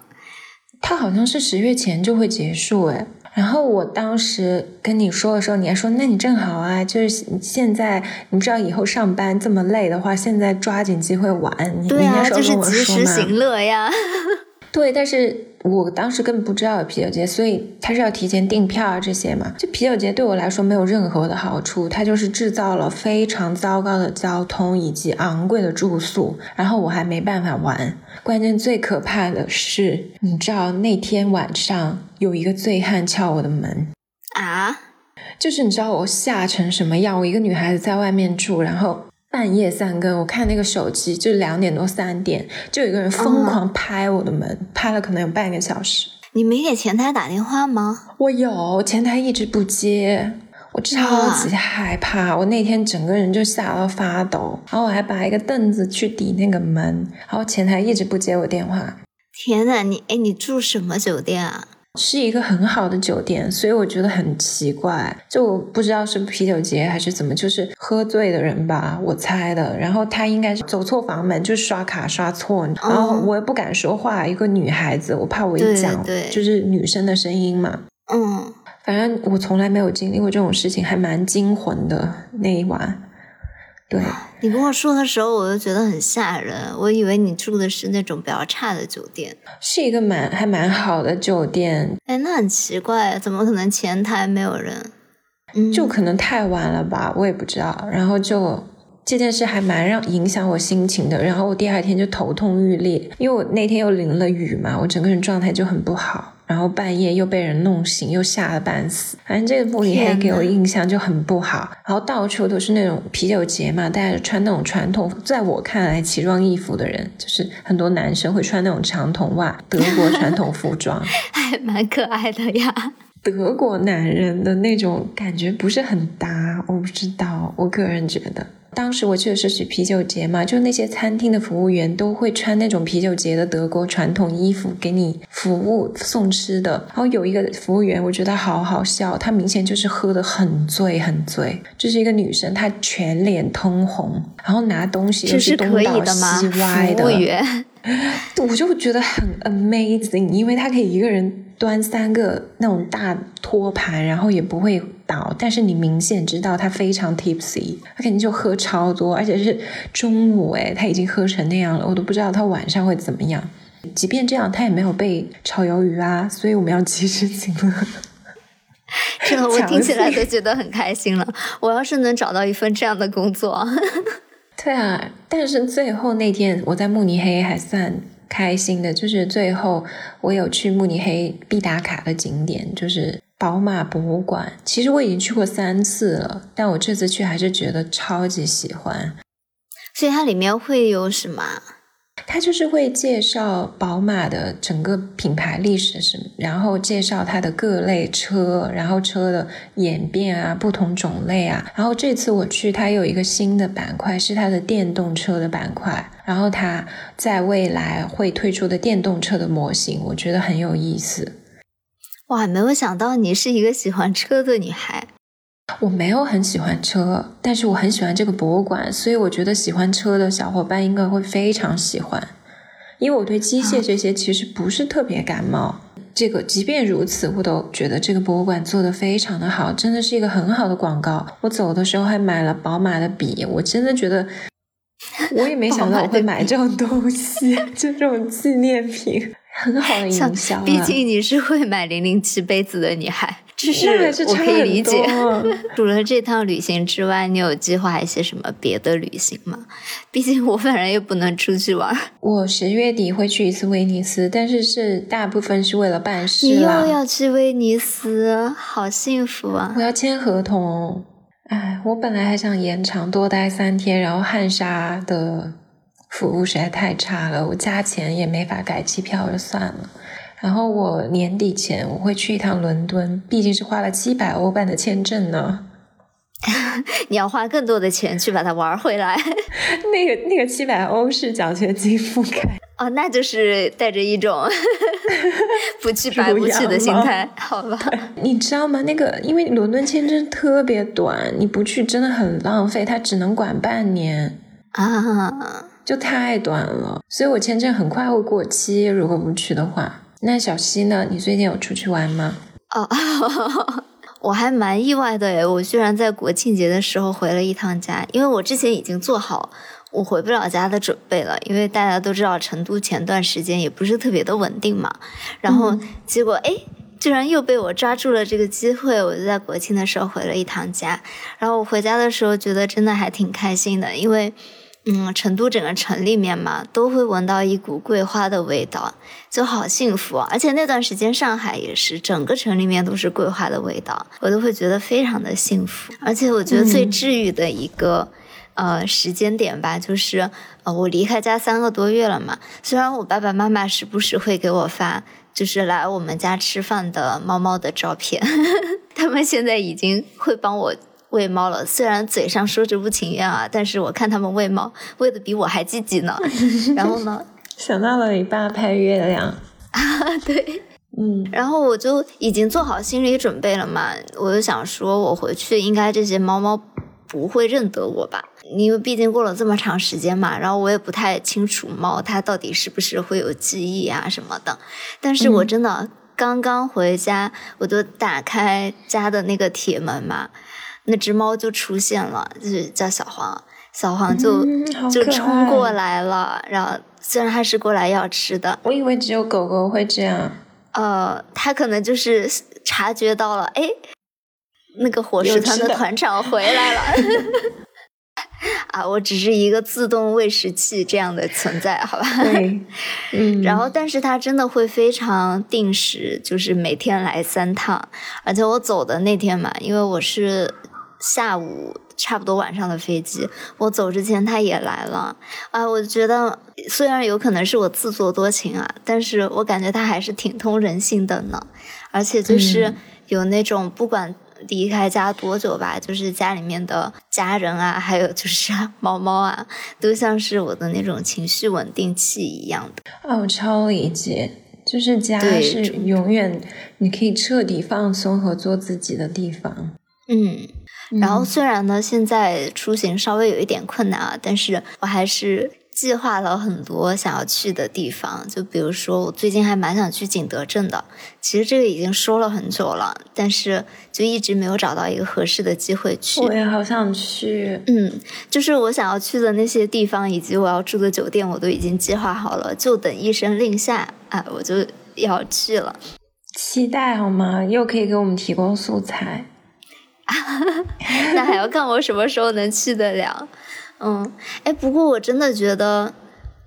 它好像是十月前就会结束，哎。然后我当时跟你说的时候，你还说，那你正好啊，就是现在你不知道以后上班这么累的话，现在抓紧机会玩。对啊，就是及时行乐呀。对，但是我当时根本不知道有啤酒节，所以他是要提前订票啊这些嘛。就啤酒节对我来说没有任何的好处，它就是制造了非常糟糕的交通以及昂贵的住宿，然后我还没办法玩。关键最可怕的是，你知道那天晚上有一个醉汉敲我的门啊！就是你知道我吓成什么样？我一个女孩子在外面住，然后半夜三更，我看那个手机就两点多三点，就有一个人疯狂拍我的门，拍了可能有半个小时。你没给前台打电话吗？我有，前台一直不接。我超级害怕，我那天整个人就吓到发抖，然后我还把一个凳子去抵那个门，然后前台一直不接我电话。天呐，你哎，你住什么酒店啊？是一个很好的酒店，所以我觉得很奇怪，就我不知道是啤酒节还是怎么，就是喝醉的人吧，我猜的。然后他应该是走错房门，就刷卡刷错，然后我也不敢说话，一个女孩子，我怕我一讲就是女生的声音嘛。嗯。反正我从来没有经历过这种事情，还蛮惊魂的那一晚。对你跟我说的时候，我就觉得很吓人。我以为你住的是那种比较差的酒店，是一个蛮还蛮好的酒店。哎，那很奇怪，怎么可能前台没有人？嗯，就可能太晚了吧，我也不知道。然后就这件事还蛮让影响我心情的。然后我第二天就头痛欲裂，因为我那天又淋了雨嘛，我整个人状态就很不好。然后半夜又被人弄醒，又吓得半死。反正这个慕尼黑给我印象就很不好。然后到处都是那种啤酒节嘛，大家穿那种传统，在我看来奇装异服的人，就是很多男生会穿那种长筒袜，德国传统服装，还蛮可爱的呀。德国男人的那种感觉不是很搭，我不知道，我个人觉得。当时我去的是去啤酒节嘛，就那些餐厅的服务员都会穿那种啤酒节的德国传统衣服给你服务送吃的。然后有一个服务员，我觉得好好笑，她明显就是喝的很醉很醉，就是一个女生，她全脸通红，然后拿东西又是东倒西歪的。服务员，我就觉得很 amazing，因为他可以一个人。端三个那种大托盘，然后也不会倒，但是你明显知道他非常 tipsy，他肯定就喝超多，而且是中午诶，他已经喝成那样了，我都不知道他晚上会怎么样。即便这样，他也没有被炒鱿鱼啊，所以我们要及时行乐。这个我听起来都觉得很开心了。我要是能找到一份这样的工作，对啊，但是最后那天我在慕尼黑还算。开心的就是最后我有去慕尼黑必打卡的景点，就是宝马博物馆。其实我已经去过三次了，但我这次去还是觉得超级喜欢。所以它里面会有什么？它就是会介绍宝马的整个品牌历史什么，然后介绍它的各类车，然后车的演变啊，不同种类啊。然后这次我去，它有一个新的板块是它的电动车的板块，然后它在未来会推出的电动车的模型，我觉得很有意思。哇，没有想到你是一个喜欢车的女孩。我没有很喜欢车，但是我很喜欢这个博物馆，所以我觉得喜欢车的小伙伴应该会非常喜欢。因为我对机械这些其实不是特别感冒。这个即便如此，我都觉得这个博物馆做的非常的好，真的是一个很好的广告。我走的时候还买了宝马的笔，我真的觉得，我也没想到我会买这种东西，就 这种纪念品，很好的营销。毕竟你是会买零零七杯子的女孩。这是我可以理解。除了这趟旅行之外，你有计划一些什么别的旅行吗？毕竟我反正又不能出去玩。我十月底会去一次威尼斯，但是是大部分是为了办事你又要去威尼斯，好幸福啊！我要签合同。哎，我本来还想延长多待三天，然后汉莎的服务实在太差了，我加钱也没法改机票，就算了。然后我年底前我会去一趟伦敦，毕竟是花了七百欧办的签证呢。你要花更多的钱去把它玩回来。那个那个七百欧是奖学金覆盖。哦，那就是带着一种 不去白不去的心态，好吧？你知道吗？那个因为伦敦签证特别短，你不去真的很浪费，它只能管半年啊，就太短了。所以我签证很快会过期，如果不去的话。那小溪呢？你最近有出去玩吗？哦，我还蛮意外的诶，我居然在国庆节的时候回了一趟家，因为我之前已经做好我回不了家的准备了，因为大家都知道成都前段时间也不是特别的稳定嘛。然后结果哎，居然又被我抓住了这个机会，我就在国庆的时候回了一趟家。然后我回家的时候觉得真的还挺开心的，因为。嗯，成都整个城里面嘛，都会闻到一股桂花的味道，就好幸福。而且那段时间上海也是，整个城里面都是桂花的味道，我都会觉得非常的幸福。而且我觉得最治愈的一个呃时间点吧，就是呃我离开家三个多月了嘛。虽然我爸爸妈妈时不时会给我发，就是来我们家吃饭的猫猫的照片，他们现在已经会帮我。喂猫了，虽然嘴上说着不情愿啊，但是我看他们喂猫喂的比我还积极呢。然后呢，想到了你爸拍月亮。啊，对，嗯，然后我就已经做好心理准备了嘛，我就想说，我回去应该这些猫猫不会认得我吧，因为毕竟过了这么长时间嘛，然后我也不太清楚猫它到底是不是会有记忆啊什么的，但是我真的刚刚回家，我就打开家的那个铁门嘛。那只猫就出现了，就是叫小黄。小黄就就冲过来了，然后虽然它是过来要吃的，我以为只有狗狗会这样。呃，它可能就是察觉到了，哎，那个伙食团的团长回来了。啊，我只是一个自动喂食器这样的存在，好吧？对，嗯。然后，但是它真的会非常定时，就是每天来三趟。而且我走的那天嘛，因为我是下午差不多晚上的飞机，我走之前他也来了。啊，我觉得虽然有可能是我自作多情啊，但是我感觉他还是挺通人性的呢。而且就是有那种不管。离开家多久吧？就是家里面的家人啊，还有就是猫猫啊，都像是我的那种情绪稳定器一样的。啊，我超理解，就是家是永远你可以彻底放松和做自己的地方。嗯，然后虽然呢，现在出行稍微有一点困难啊，但是我还是。计划了很多想要去的地方，就比如说我最近还蛮想去景德镇的。其实这个已经说了很久了，但是就一直没有找到一个合适的机会去。我也好想去。嗯，就是我想要去的那些地方以及我要住的酒店，我都已经计划好了，就等一声令下，哎，我就要去了。期待好吗？又可以给我们提供素材。那还要看我什么时候能去得了。嗯，哎，不过我真的觉得，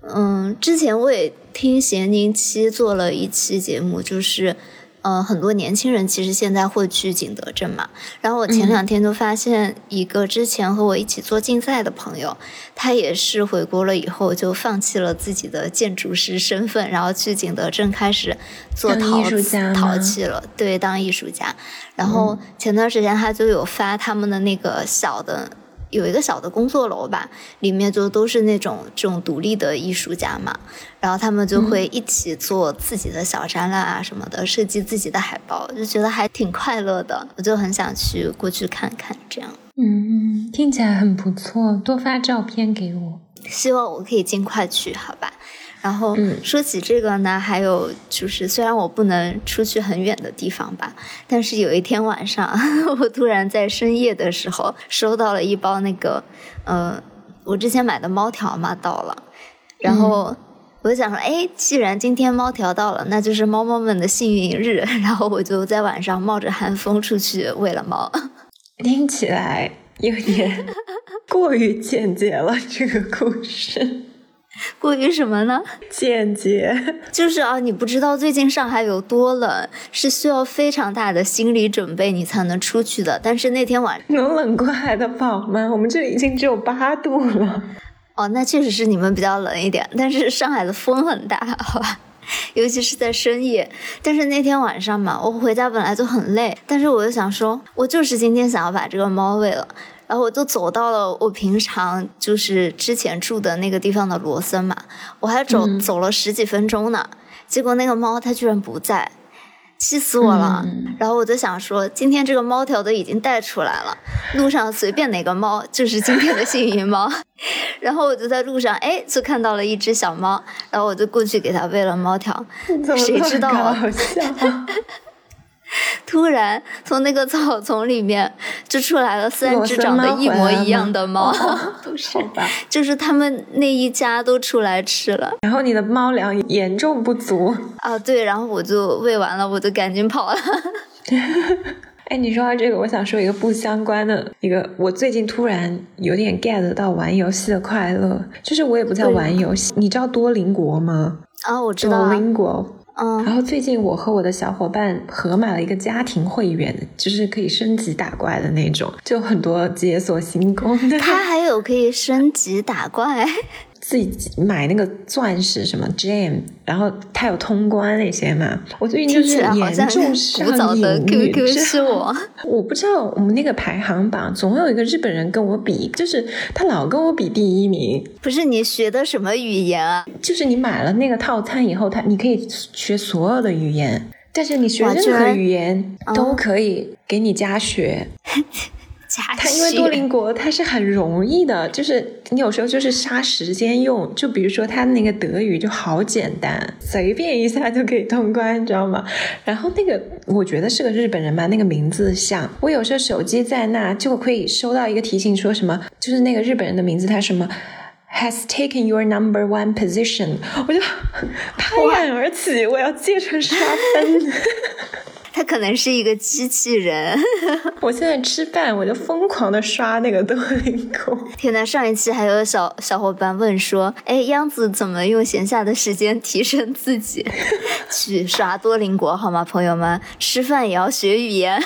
嗯，之前我也听咸宁七做了一期节目，就是，呃，很多年轻人其实现在会去景德镇嘛。然后我前两天就发现一个之前和我一起做竞赛的朋友，他也是回国了以后就放弃了自己的建筑师身份，然后去景德镇开始做陶陶器了，对，当艺术家。然后前段时间他就有发他们的那个小的。有一个小的工作楼吧，里面就都是那种这种独立的艺术家嘛，然后他们就会一起做自己的小展览啊什么的，设计自己的海报，就觉得还挺快乐的，我就很想去过去看看这样。嗯，听起来很不错，多发照片给我，希望我可以尽快去，好吧。然后说起这个呢，还有就是，虽然我不能出去很远的地方吧，但是有一天晚上，我突然在深夜的时候收到了一包那个，呃，我之前买的猫条嘛到了，然后我就想说，哎，既然今天猫条到了，那就是猫猫们的幸运日，然后我就在晚上冒着寒风出去喂了猫。听起来有点过于简洁了，这个故事。过于什么呢？简洁，就是啊，你不知道最近上海有多冷，是需要非常大的心理准备你才能出去的。但是那天晚能冷过海的宝吗？我们这里已经只有八度了。哦，那确实是你们比较冷一点，但是上海的风很大，好吧，尤其是在深夜。但是那天晚上嘛，我回家本来就很累，但是我就想说，我就是今天想要把这个猫喂了。然后我就走到了我平常就是之前住的那个地方的罗森嘛，我还走走了十几分钟呢，结果那个猫它居然不在，气死我了。然后我就想说，今天这个猫条都已经带出来了，路上随便哪个猫就是今天的幸运猫。然后我就在路上，哎，就看到了一只小猫，然后我就过去给它喂了猫条，谁知道啊？突然从那个草丛里面就出来了三只长得一模一样的猫，都是吧？就是他们那一家都出来吃了。然后你的猫粮严重不足啊？对，然后我就喂完了，我就赶紧跑了。哎，你说到这个，我想说一个不相关的一个，我最近突然有点 get 到玩游戏的快乐，就是我也不在玩游戏，你知道多邻国吗？啊，我知道多邻国。嗯，然后最近我和我的小伙伴合买了一个家庭会员，就是可以升级打怪的那种，就很多解锁新功能。它还有可以升级打怪。自己买那个钻石什么 gem，然后它有通关那些嘛？我最近就是严重上瘾，是我。我不知道我们那个排行榜总有一个日本人跟我比，就是他老跟我比第一名。不是你学的什么语言啊？就是你买了那个套餐以后，他你可以学所有的语言，但是你学任何语言都可以给你加血。它因为多邻国它是很容易的，就是你有时候就是杀时间用，就比如说它那个德语就好简单，随便一下就可以通关，你知道吗？然后那个我觉得是个日本人吧，那个名字像我有时候手机在那就可以收到一个提醒，说什么就是那个日本人的名字，他什么 has taken your number one position，我就 拍案而起，我要借着刷分。他可能是一个机器人。我现在吃饭，我就疯狂的刷那个多邻国。天呐，上一期还有小小伙伴问说：“哎，央子怎么用闲下的时间提升自己？去刷多邻国好吗，朋友们？吃饭也要学语言。”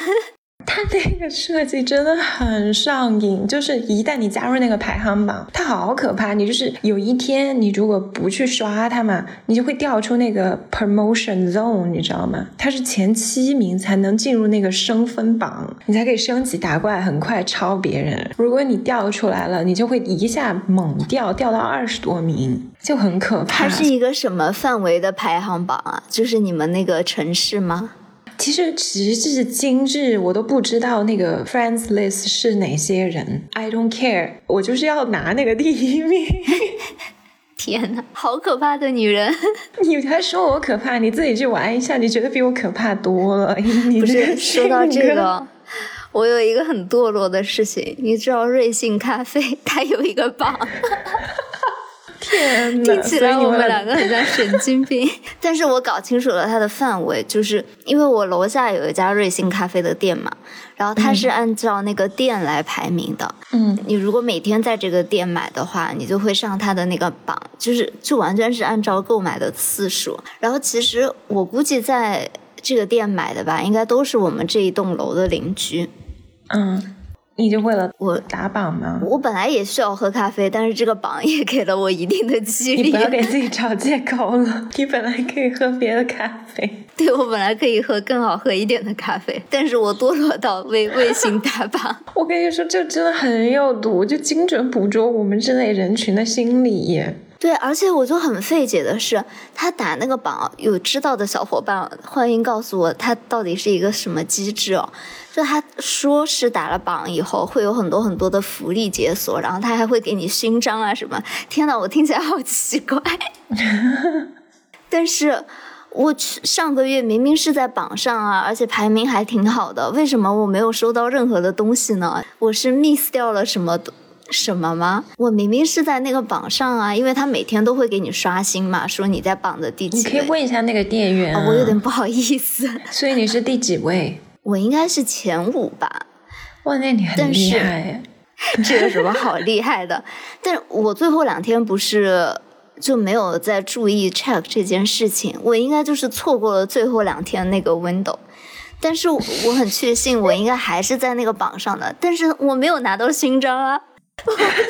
它那个设计真的很上瘾，就是一旦你加入那个排行榜，它好可怕。你就是有一天你如果不去刷它嘛，你就会掉出那个 promotion zone，你知道吗？它是前七名才能进入那个升分榜，你才可以升级打怪，很快超别人。如果你掉出来了，你就会一下猛掉，掉到二十多名，就很可怕。它是一个什么范围的排行榜啊？就是你们那个城市吗？其实直至今日，我都不知道那个 friends list 是哪些人。I don't care，我就是要拿那个第一名。天哪，好可怕的女人！你还说我可怕？你自己去玩一下，你觉得比我可怕多了。你不是说到这个，我有一个很堕落的事情，你知道瑞幸咖啡它有一个榜。天听起来我们两个很像神经病。但是我搞清楚了它的范围，就是因为我楼下有一家瑞幸咖啡的店嘛，然后它是按照那个店来排名的。嗯，你如果每天在这个店买的话，你就会上它的那个榜，就是就完全是按照购买的次数。然后其实我估计在这个店买的吧，应该都是我们这一栋楼的邻居。嗯。你就为了我打榜吗？我本来也需要喝咖啡，但是这个榜也给了我一定的激励。你不要给自己找借口了，你本来可以喝别的咖啡。对，我本来可以喝更好喝一点的咖啡，但是我堕落到为卫星打榜。我跟你说，这真的很有毒，就精准捕捉我们这类人群的心理。对，而且我就很费解的是，他打那个榜，有知道的小伙伴欢迎告诉我，他到底是一个什么机制哦？就他说是打了榜以后会有很多很多的福利解锁，然后他还会给你勋章啊什么。天呐，我听起来好奇怪。但是，我去上个月明明是在榜上啊，而且排名还挺好的，为什么我没有收到任何的东西呢？我是 miss 掉了什么什么吗？我明明是在那个榜上啊，因为他每天都会给你刷新嘛，说你在榜的第几。你可以问一下那个店员。我有点不好意思。所以你是第几位？我应该是前五吧，哇，那你很厉害。这有什么好厉害的？但我最后两天不是就没有在注意 check 这件事情，我应该就是错过了最后两天那个 window。但是我很确信，我应该还是在那个榜上的，但是我没有拿到勋章啊！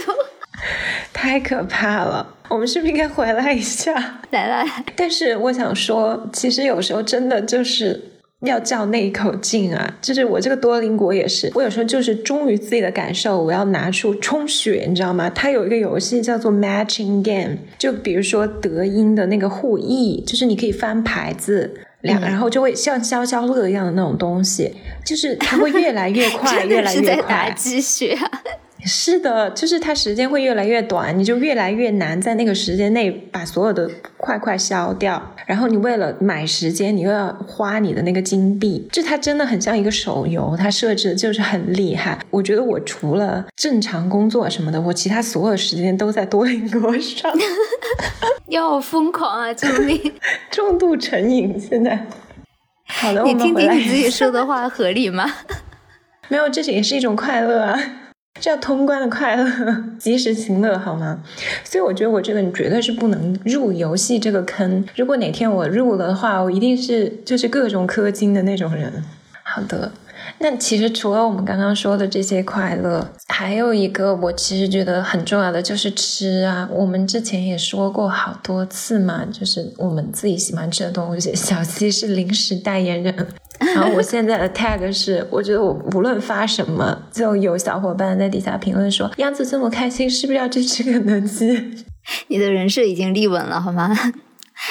太可怕了，我们是不是应该回来一下？来来，但是我想说，其实有时候真的就是。要较那一口劲啊！就是我这个多邻国也是，我有时候就是忠于自己的感受，我要拿出充血，你知道吗？它有一个游戏叫做 Matching Game，就比如说德英的那个互译，就是你可以翻牌子，两然后就会像消消乐一样的那种东西，就是它会越来越快，越来越快。打鸡血。是的，就是它时间会越来越短，你就越来越难在那个时间内把所有的块块消掉。然后你为了买时间，你又要花你的那个金币。就它真的很像一个手游，它设置的就是很厉害。我觉得我除了正常工作什么的，我其他所有时间都在多邻国上。你好疯狂啊！救命！重度成瘾，现在。好的，你听听你自己说的话合理吗？没有，这也是一种快乐啊。这叫通关的快乐，及时行乐，好吗？所以我觉得我这个你绝对是不能入游戏这个坑。如果哪天我入了的话，我一定是就是各种氪金的那种人。好的，那其实除了我们刚刚说的这些快乐，还有一个我其实觉得很重要的就是吃啊。我们之前也说过好多次嘛，就是我们自己喜欢吃的东西。小七是零食代言人。然后我现在的 tag 是，我觉得我无论发什么，就有小伙伴在底下评论说：“样子这么开心，是不是要去吃肯德基？”你的人设已经立稳了，好吗？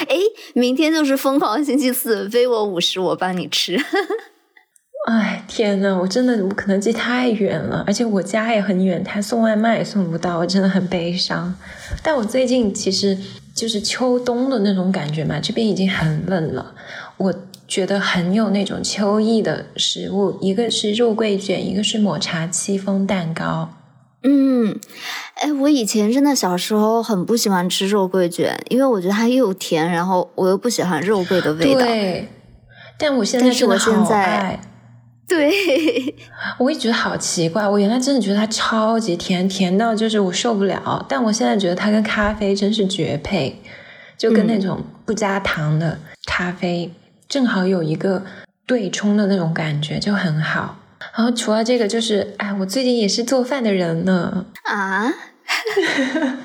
哎，明天就是疯狂星期四，飞我五十，我帮你吃。哎，天呐，我真的我肯德基太远了，而且我家也很远，他送外卖也送不到，我真的很悲伤。但我最近其实就是秋冬的那种感觉嘛，这边已经很冷了，我觉得很有那种秋意的食物，一个是肉桂卷，一个是抹茶戚风蛋糕。嗯，哎，我以前真的小时候很不喜欢吃肉桂卷，因为我觉得它又甜，然后我又不喜欢肉桂的味道。对，但我现在是我现在。对，我也觉得好奇怪。我原来真的觉得它超级甜，甜到就是我受不了。但我现在觉得它跟咖啡真是绝配，就跟那种不加糖的咖啡正好有一个对冲的那种感觉，就很好。然后除了这个，就是哎，我最近也是做饭的人呢。啊。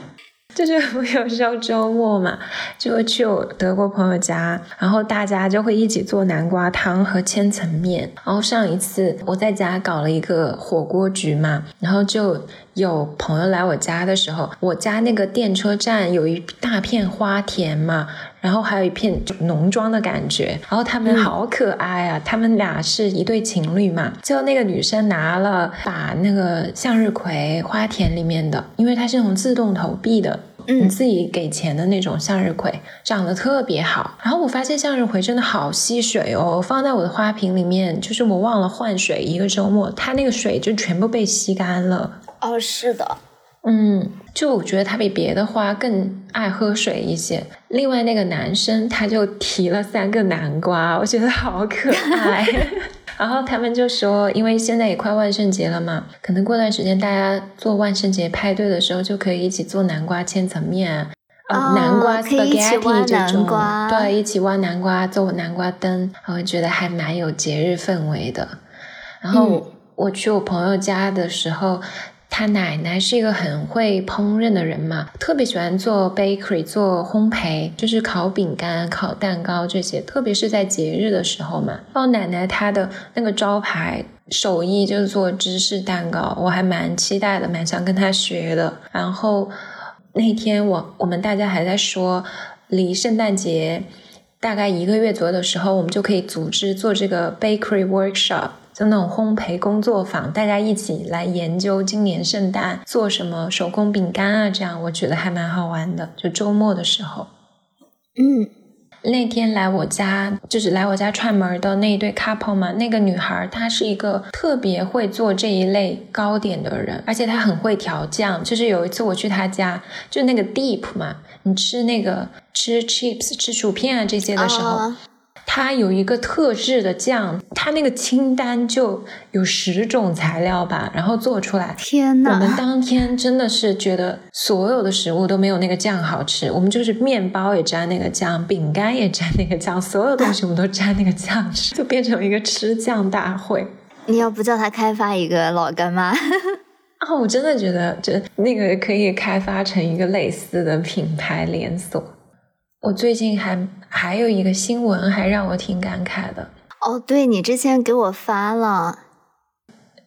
就是我有时候周末嘛，就会去我德国朋友家，然后大家就会一起做南瓜汤和千层面。然后上一次我在家搞了一个火锅局嘛，然后就有朋友来我家的时候，我家那个电车站有一大片花田嘛，然后还有一片农庄的感觉。然后他们好可爱啊，他们俩是一对情侣嘛，就那个女生拿了把那个向日葵，花田里面的，因为它是那种自动投币的。你自己给钱的那种向日葵长得特别好，然后我发现向日葵真的好吸水哦，放在我的花瓶里面，就是我忘了换水一个周末，它那个水就全部被吸干了。哦，是的，嗯，就我觉得他比别的花更爱喝水一些。另外那个男生他就提了三个南瓜，我觉得好可爱。然后他们就说，因为现在也快万圣节了嘛，可能过段时间大家做万圣节派对的时候，就可以一起做南瓜千层面，啊，南瓜 spaghetti 这种，对，一起挖南瓜做南瓜灯，我觉得还蛮有节日氛围的。然后我去我朋友家的时候。他奶奶是一个很会烹饪的人嘛，特别喜欢做 bakery 做烘焙，就是烤饼干、烤蛋糕这些，特别是在节日的时候嘛。然后奶奶她的那个招牌手艺就是做芝士蛋糕，我还蛮期待的，蛮想跟她学的。然后那天我我们大家还在说，离圣诞节大概一个月左右的时候，我们就可以组织做这个 bakery workshop。就那种烘焙工作坊，大家一起来研究今年圣诞做什么手工饼干啊，这样我觉得还蛮好玩的。就周末的时候，嗯，那天来我家就是来我家串门的那一对 couple 嘛，那个女孩她是一个特别会做这一类糕点的人，而且她很会调酱。就是有一次我去她家，就那个 deep 嘛，你吃那个吃 chips 吃薯片啊这些的时候。它有一个特制的酱，它那个清单就有十种材料吧，然后做出来。天呐，我们当天真的是觉得所有的食物都没有那个酱好吃。我们就是面包也沾那个酱，饼干也沾那个酱，所有东西我们都沾那个酱吃，就变成一个吃酱大会。你要不叫他开发一个老干妈？啊，我真的觉得这那个可以开发成一个类似的品牌连锁。我最近还还有一个新闻，还让我挺感慨的。哦，对你之前给我发了，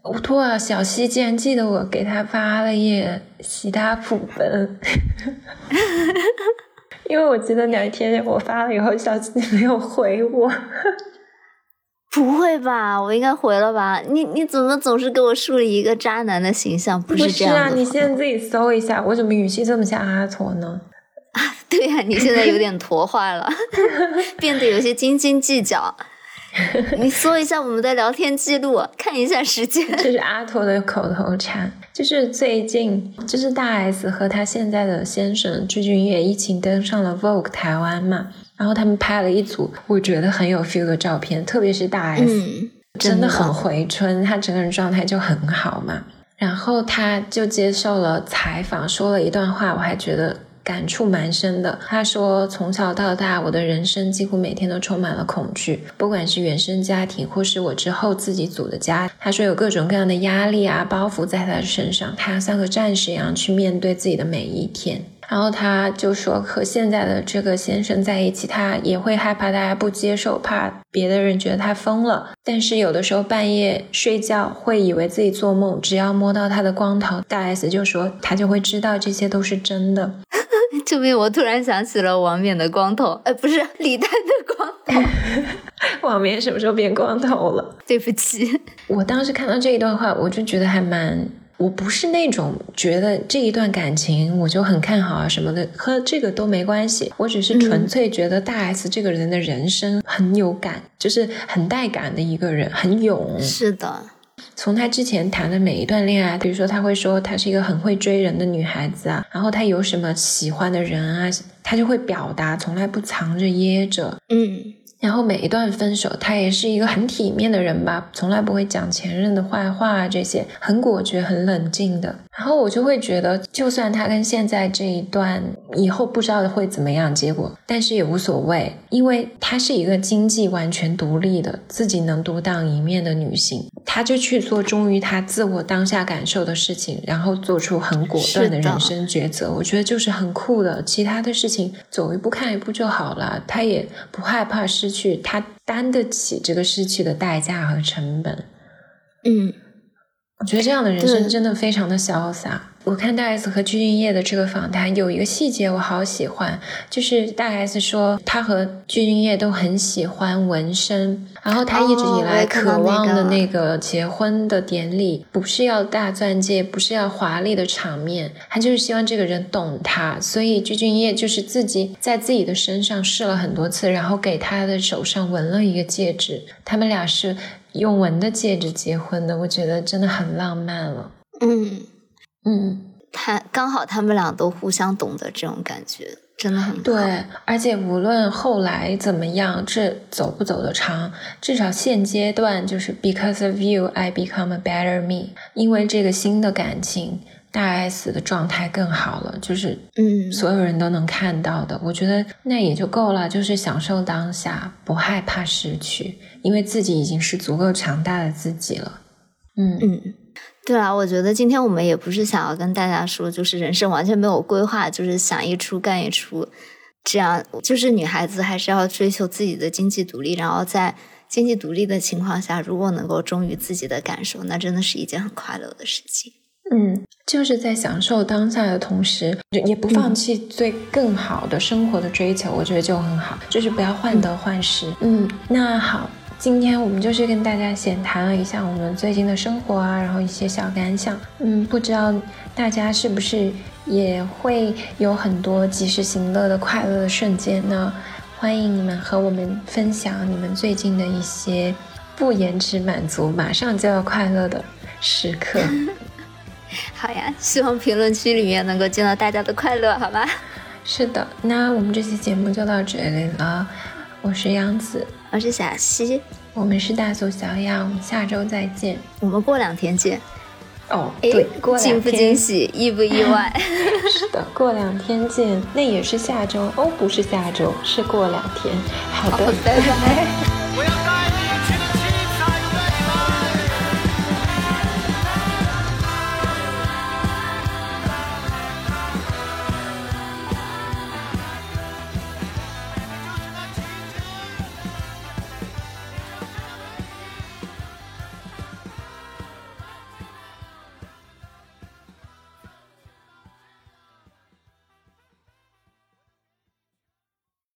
我托啊，小西竟然记得我给他发了耶，喜他普奔。因为我记得那一天我发了以后，小西没有回我。不会吧？我应该回了吧？你你怎么总是给我树立一个渣男的形象？不是这样啊！你现在自己搜一下，我怎么语气这么像阿驼呢？对呀，你现在有点 驼化了，变得有些斤斤计较。你搜一下我们的聊天记录，看一下时间。这是阿驼的口头禅。就是最近，就是大 S 和他现在的先生具俊晔一起登上了 Vogue 台湾嘛，然后他们拍了一组我觉得很有 feel 的照片，特别是大 S，真的很回春，他整个人状态就很好嘛。然后他就接受了采访，说了一段话，我还觉得。感触蛮深的。他说：“从小到大，我的人生几乎每天都充满了恐惧，不管是原生家庭，或是我之后自己组的家。”他说有各种各样的压力啊，包袱在他的身上，他像个战士一样去面对自己的每一天。然后他就说，和现在的这个先生在一起，他也会害怕大家不接受，怕别的人觉得他疯了。但是有的时候半夜睡觉会以为自己做梦，只要摸到他的光头，大 S 就说他就会知道这些都是真的。救命！我突然想起了王冕的光头，呃，不是李诞的光头。王冕什么时候变光头了？对不起，我当时看到这一段话，我就觉得还蛮……我不是那种觉得这一段感情我就很看好啊什么的，和这个都没关系。我只是纯粹觉得大 S 这个人的人生很有感，就是很带感的一个人，很勇。是的。从他之前谈的每一段恋爱，比如说他会说他是一个很会追人的女孩子啊，然后他有什么喜欢的人啊，他就会表达，从来不藏着掖着。嗯。然后每一段分手，他也是一个很体面的人吧，从来不会讲前任的坏话啊，这些很果决、很冷静的。然后我就会觉得，就算他跟现在这一段以后不知道会怎么样结果，但是也无所谓，因为她是一个经济完全独立的、自己能独当一面的女性，她就去做忠于她自我当下感受的事情，然后做出很果断的人生抉择。我觉得就是很酷的。其他的事情走一步看一步就好了，她也不害怕失去，他担得起这个失去的代价和成本。嗯。我觉得这样的人生真的非常的潇洒。我看大 S 和鞠婧祎的这个访谈，有一个细节我好喜欢，就是大 S 说她和鞠婧祎都很喜欢纹身，然后她一直以来渴望的那个结婚的典礼，不是要大钻戒，不是要华丽的场面，她就是希望这个人懂她，所以鞠婧祎就是自己在自己的身上试了很多次，然后给她的手上纹了一个戒指，他们俩是。用纹的戒指结婚的，我觉得真的很浪漫了。嗯嗯，他刚好他们俩都互相懂得，这种感觉真的很对。而且无论后来怎么样，这走不走得长，至少现阶段就是 because of you I become a better me，因为这个新的感情。大 S 的状态更好了，就是嗯，所有人都能看到的。我觉得那也就够了，就是享受当下，不害怕失去，因为自己已经是足够强大的自己了。嗯嗯，对啊，我觉得今天我们也不是想要跟大家说，就是人生完全没有规划，就是想一出干一出，这样就是女孩子还是要追求自己的经济独立，然后在经济独立的情况下，如果能够忠于自己的感受，那真的是一件很快乐的事情。嗯，就是在享受当下的同时，也不放弃对更好的生活的追求，我觉得就很好，就是不要患得患失。嗯，那好，今天我们就是跟大家闲谈了一下我们最近的生活啊，然后一些小感想。嗯，不知道大家是不是也会有很多及时行乐的快乐的瞬间呢？欢迎你们和我们分享你们最近的一些不延迟满足、马上就要快乐的时刻。好呀，希望评论区里面能够见到大家的快乐，好吗？是的，那我们这期节目就到这里了。我是杨子，我是小溪，我们是大俗小雅，我们下周再见。我们过两天见。哦，对，过惊不惊喜，意不意外？是的，过两天见，那也是下周哦，不是下周，是过两天。好的，拜拜。